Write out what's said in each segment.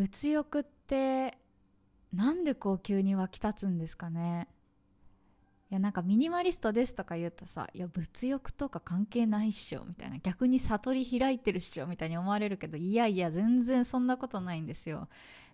物欲ってなんでこう急に湧き立つんですかね？いやなんかミニマリストですとか言うとさいや物欲とか関係ないっしょみたいな逆に悟り開いてるっしょみたいに思われるけどいやいや全然そんなことないんですよ。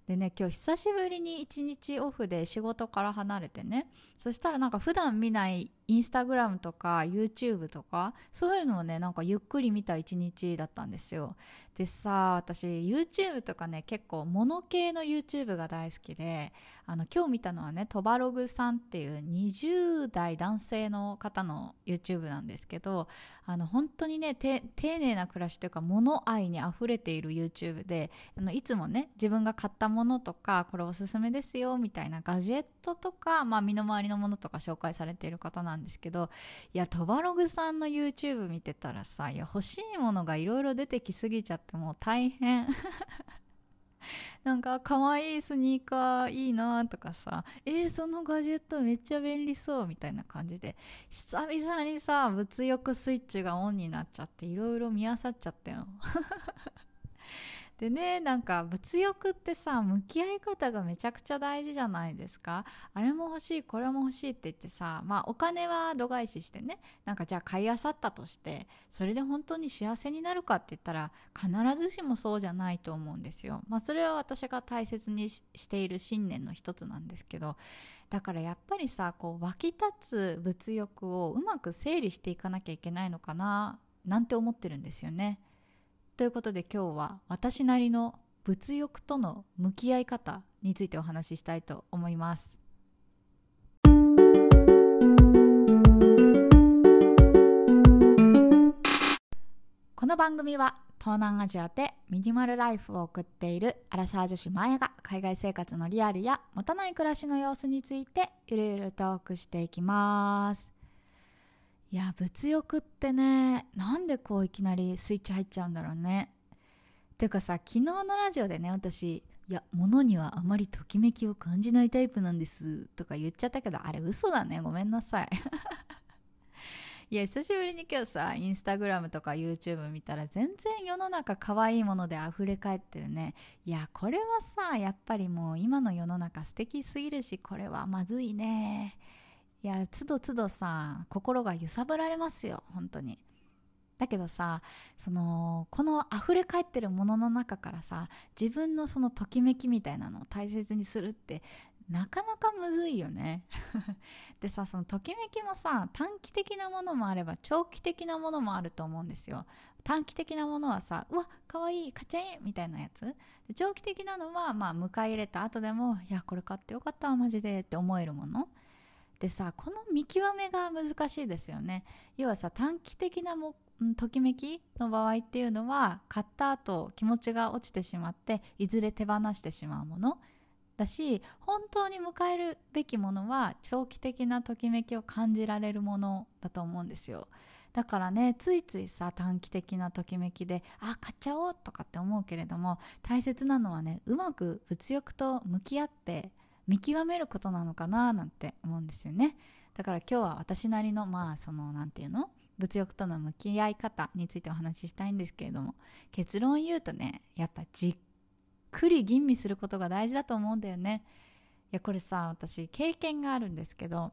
でね今日久しぶりに一日オフで仕事から離れてねそしたらなんか普段見ないインスタグラムとか YouTube とかそういうのをねなんかゆっくり見た一日だったんですよ。でさ私 YouTube とかね結構モノ系の YouTube が大好きであの今日見たのはねトバログさんっていう20代男性の方の YouTube なんですけどあの本当にね丁寧な暮らしというか物愛にあふれている YouTube であのいつもね自分が買ったものとかこれおすすめですよみたいなガジェットとか、まあ、身の回りのものとか紹介されている方なんですけどいやトバログさんの YouTube 見てたらさいや欲しいものがいろいろ出てきすぎちゃってもう大変。なんか可愛いスニーカーいいなとかさえー、そのガジェットめっちゃ便利そうみたいな感じで久々にさ物欲スイッチがオンになっちゃっていろいろ見漁っちゃったよ。でねなんか物欲ってさ向き合い方がめちゃくちゃ大事じゃないですかあれも欲しいこれも欲しいって言ってさまあお金は度外視してねなんかじゃあ買いあさったとしてそれで本当に幸せになるかって言ったら必ずしもそうじゃないと思うんですよまあそれは私が大切にしている信念の一つなんですけどだからやっぱりさこう湧き立つ物欲をうまく整理していかなきゃいけないのかななんて思ってるんですよね。ということで今日は私なりの物欲との向き合い方についてお話ししたいと思います。この番組は東南アジアでミニマルライフを送っているアラサー女子マヤが海外生活のリアルや持たない暮らしの様子についてゆるゆるトークしていきます。いや物欲ってねなんでこういきなりスイッチ入っちゃうんだろうね。てかさ昨日のラジオでね私いや物にはあまりときめきを感じないタイプなんですとか言っちゃったけどあれ嘘だねごめんなさい。いや久しぶりに今日さインスタグラムとか YouTube 見たら全然世の中可愛いもので溢れ返ってるね。いやこれはさやっぱりもう今の世の中素敵すぎるしこれはまずいね。いやつどつどさ心が揺さぶられますよ本当に。だけどさそのこの溢れ返ってるものの中からさ自分のそのときめきみたいなのを大切にするってなかなかむずいよね。でさそのときめきもさ短期的なものもあれば長期的なものもあると思うんですよ。短期的なものはさうわかわいい買っちゃえみたいなやつ。で長期的なのはまあ迎え入れた後でもいやこれ買ってよかったマジでって思えるもの。でさこの見極めが難しいですよね。要はさ短期的なもときめきの場合っていうのは買った後気持ちが落ちてしまっていずれ手放してしまうもの。だし本当に迎えるべきものは長期的なときめきを感じられるものだと思うんですよ。だからねついついさ短期的なときめきであ買っちゃおうとかって思うけれども大切なのはねうまく物欲と向き合って見極めることなのかななんて思うんですよね。だから今日は私なりのまあその何て言うの？物欲との向き合い方についてお話ししたいんですけれども結論言うとねやっぱじっくり吟味することが大事だと思うんだよね。いやこれさ私経験があるんですけど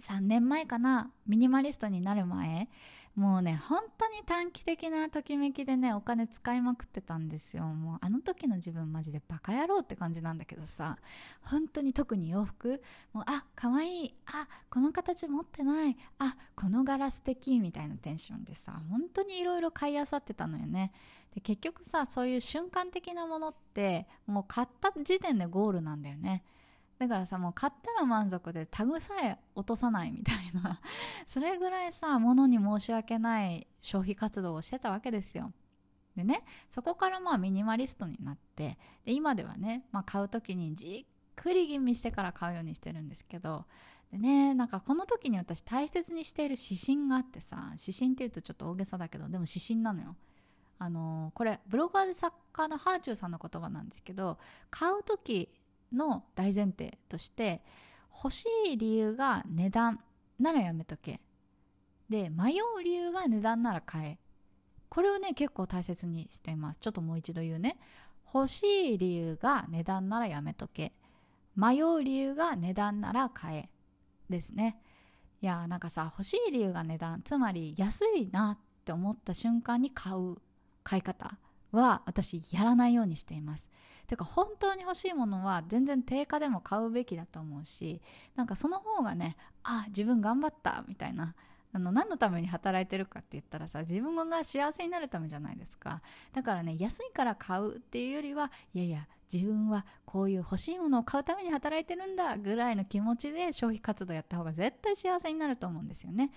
3年前かなミニマリストになる前もうね本当に短期的なときめきでねお金使いまくってたんですよ。もうあの時の自分マジでバカ野郎って感じなんだけどさ本当に特に洋服もうあ可愛いあこの形持ってないあこの柄素敵みたいなテンションでさ本当にいろいろ買いあさってたのよね。で結局さそういう瞬間的なものってもう買った時点でゴールなんだよね。だからさもう買ったら満足でタグさえ落とさないみたいな。それぐらいさ物に申し訳ない消費活動をしてたわけですよ。でねそこからまあミニマリストになってで今ではね、まあ、買う時にじっくり吟味してから買うようにしてるんですけどでねなんかこの時に私大切にしている指針があってさ指針っていうとちょっと大げさだけどでも指針なのよ。あのー、これブロガーで作家のハーチューさんの言葉なんですけど買う時の大前提として欲しい理由が値段ならやめとけ。で迷う理由が値段なら買え。これをね結構大切にしています。ちょっともう一度言うね。欲しい理由が値段ならやめとけ。迷う理由が値段なら買え。ですね。いやなんかさ欲しい理由が値段。つまり安いなって思った瞬間に買う買い方は私やらないようにしています。てか本当に欲しいものは全然定価でも買うべきだと思うしなんかその方がねあ自分頑張ったみたいなあの何のために働いてるかって言ったらさ自分が幸せになるためじゃないですか。だからね安いから買うっていうよりはいやいや自分はこういう欲しいものを買うために働いてるんだぐらいの気持ちで消費活動やった方が絶対幸せになると思うんですよね。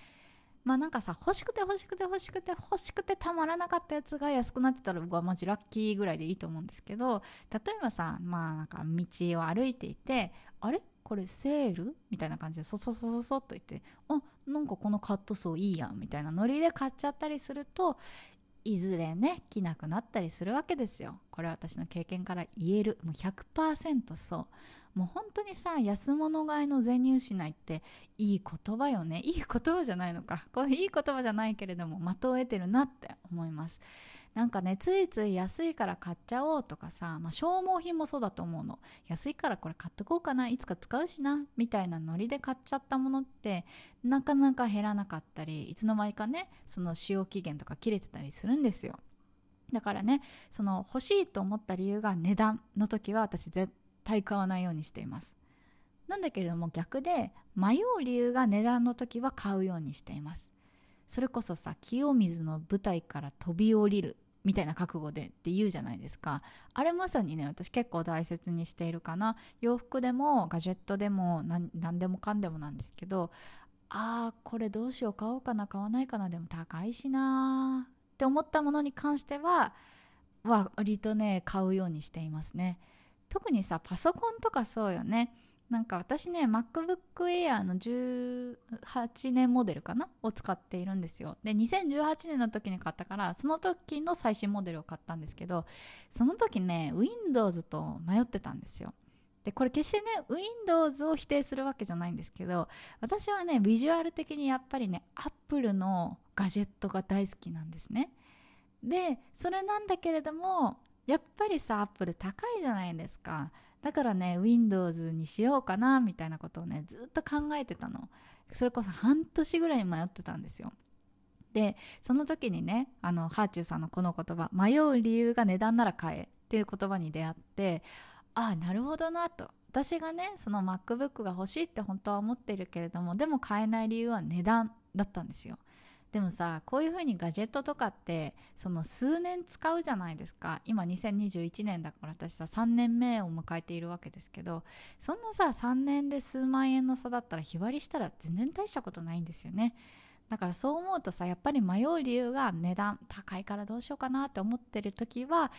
まあなんかさ欲しくて欲しくて欲しくて欲しくてたまらなかったやつが安くなってたら僕はマジラッキーぐらいでいいと思うんですけど例えばさまあなんか道を歩いていてあれ？これセール？みたいな感じでそそそそそっと言ってあなんかこのカットソーいいやんみたいなノリで買っちゃったりするといずれね着なくなったりするわけですよ。これは私の経験から言える。もう100%そう。もう本当にさ安物買いの全入しないっていい言葉よね。いい言葉じゃないのか。これいい言葉じゃないけれども的を得てるなって思います。なんかねついつい安いから買っちゃおうとかさ、まあ、消耗品もそうだと思うの。安いからこれ買っとこうかな。いつか使うしな。みたいなノリで買っちゃったものってなかなか減らなかったりいつの間にかねその使用期限とか切れてたりするんですよ。だからねその欲しいと思った理由が値段の時は私絶対買わないようにしています。なんだけれども逆で迷う理由が値段の時は買うようにしています。それこそさ清水の舞台から飛び降りるみたいな覚悟でって言うじゃないですか。あれまさにね私結構大切にしているかな。洋服でもガジェットでも何でもかんでもなんですけどあーこれどうしよう買おうかな買わないかなでも高いしなって思ったものに関しては割とね買うようにしていますね。特にさパソコンとかそうよね。なんか私ね MacBook Air の18年モデルかな？を使っているんですよ。で2018年の時に買ったからその時の最新モデルを買ったんですけどその時ね Windows と迷ってたんですよ。でこれ決してね Windows を否定するわけじゃないんですけど私はねビジュアル的にやっぱりね Apple のガジェットが大好きなんですね。でそれなんだけれどもやっぱりさアップル高いじゃないですか。だからね Windows にしようかなみたいなことをねずっと考えてたの。それこそ半年ぐらい迷ってたんですよ。でその時にねあのハーチューさんのこの言葉迷う理由が値段なら買えっていう言葉に出会ってああなるほどなと。私がねその MacBook が欲しいって本当は思ってるけれどもでも買えない理由は値段だったんですよ。でもさこういう風にガジェットとかってその数年使うじゃないですか。今2021年だから私さ3年目を迎えているわけですけどそんなさ3年で数万円の差だったら日割りしたら全然大したことないんですよね。だからそう思うとさやっぱり迷う理由が値段高いからどうしようかなって思ってる時は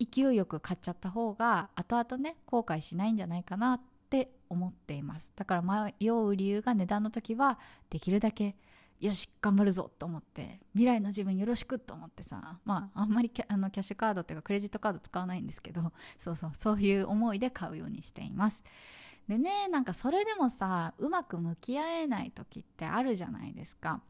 勢いよく買っちゃった方が後々ね後悔しないんじゃないかなって思っています。だから迷う理由が値段の時はできるだけよし頑張るぞと思って未来の自分よろしくと思ってさまああんまりキャあのキャッシュカードっていうかクレジットカード使わないんですけど そうそうそういう思いで買うようにしています。でねなんかそれでもさうまく向き合えない時ってあるじゃないですか。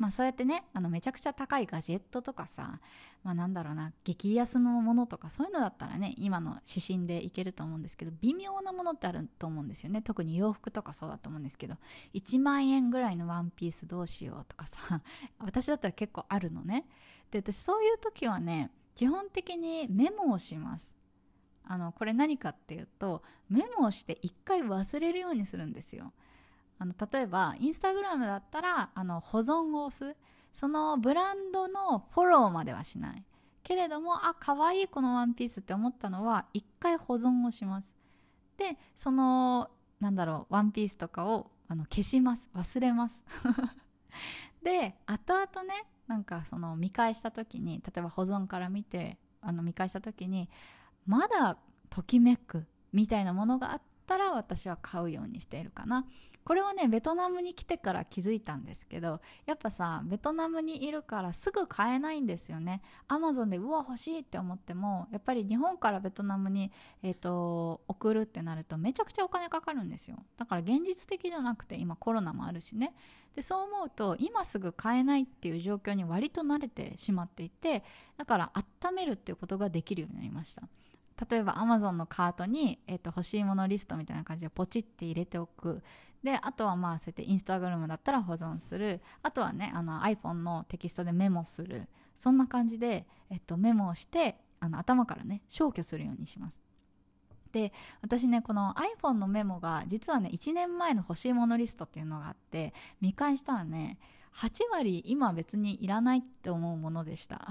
まあそうやってねあのめちゃくちゃ高いガジェットとかさまあなんだろうな激安のものとかそういうのだったらね今の指針でいけると思うんですけど微妙なものってあると思うんですよね。特に洋服とかそうだと思うんですけど1万円ぐらいのワンピースどうしようとかさ 私だったら結構あるのね。で私そういう時はね基本的にメモをします。あのこれ何かっていうとメモをして一回忘れるようにするんですよ。あの例えばインスタグラムだったらあの保存を押すそのブランドのフォローまではしない。けれどもあ可愛いこのワンピースって思ったのは一回保存をします。でそのなんだろうワンピースとかをあの消します。忘れます。で後々ねなんかその見返した時に例えば保存から見てあの見返した時にまだときめくみたいなものがあったら私は買うようにしているかな。これはねベトナムに来てから気づいたんですけどやっぱさベトナムにいるからすぐ買えないんですよね。アマゾンでうわ欲しいって思ってもやっぱり日本からベトナムに、えーと、送るってなるとめちゃくちゃお金かかるんですよ。だから現実的じゃなくて今コロナもあるしね。でそう思うと今すぐ買えないっていう状況に割と慣れてしまっていてだから温めるっていうことができるようになりました。例えば Amazon のカートに、えー、と欲しいものリストみたいな感じでポチって入れておく。であとはまあそうやってインスタグラムだったら保存する。あとはねあの iPhone のテキストでメモする。そんな感じで、えっと、メモをしてあの頭からね消去するようにします。で私ねこの iPhone のメモが実はね1年前の欲しいものリストっていうのがあって見返したらね8割今別にいらないって思うものでした。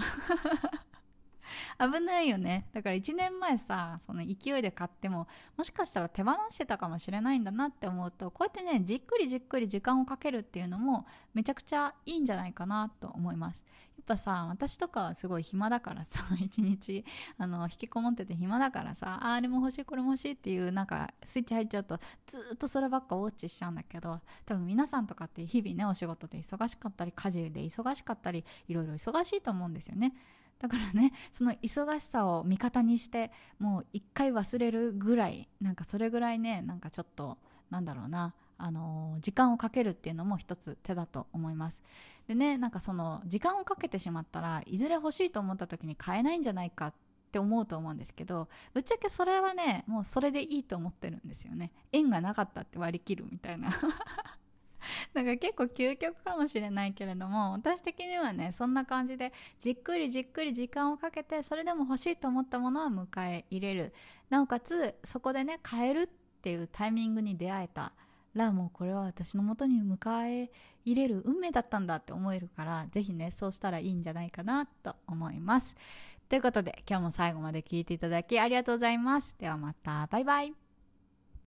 危ないよね。だから1年前さその勢いで買ってももしかしたら手放してたかもしれないんだなって思うとこうやってねじっくりじっくり時間をかけるっていうのもめちゃくちゃいいんじゃないかなと思います。やっぱさ私とかはすごい暇だからさ 一日あの引きこもってて暇だからさああれも欲しいこれも欲しいっていうなんかスイッチ入っちゃうとずっとそればっかウォッチしちゃうんだけど多分皆さんとかって日々ねお仕事で忙しかったり家事で忙しかったりいろいろ忙しいと思うんですよね。だからね その忙しさを味方にしてもう一回忘れるぐらいなんかそれぐらいねなんかちょっとなんだろうなあの時間をかけるっていうのも一つ手だと思います。でねなんかその時間をかけてしまったらいずれ欲しいと思った時に買えないんじゃないかって思うと思うんですけどぶっちゃけそれはねもうそれでいいと思ってるんですよね。縁がなかったって割り切るみたいな。なんか結構究極かもしれないけれども私的にはねそんな感じでじっくりじっくり時間をかけてそれでも欲しいと思ったものは迎え入れる。なおかつそこでね買えるっていうタイミングに出会えた。らもうこれは私のもとに迎え入れる運命だったんだって思えるから是非ねそうしたらいいんじゃないかなと思います。ということで今日も最後まで聞いていただきありがとうございます。ではまたバイバイ。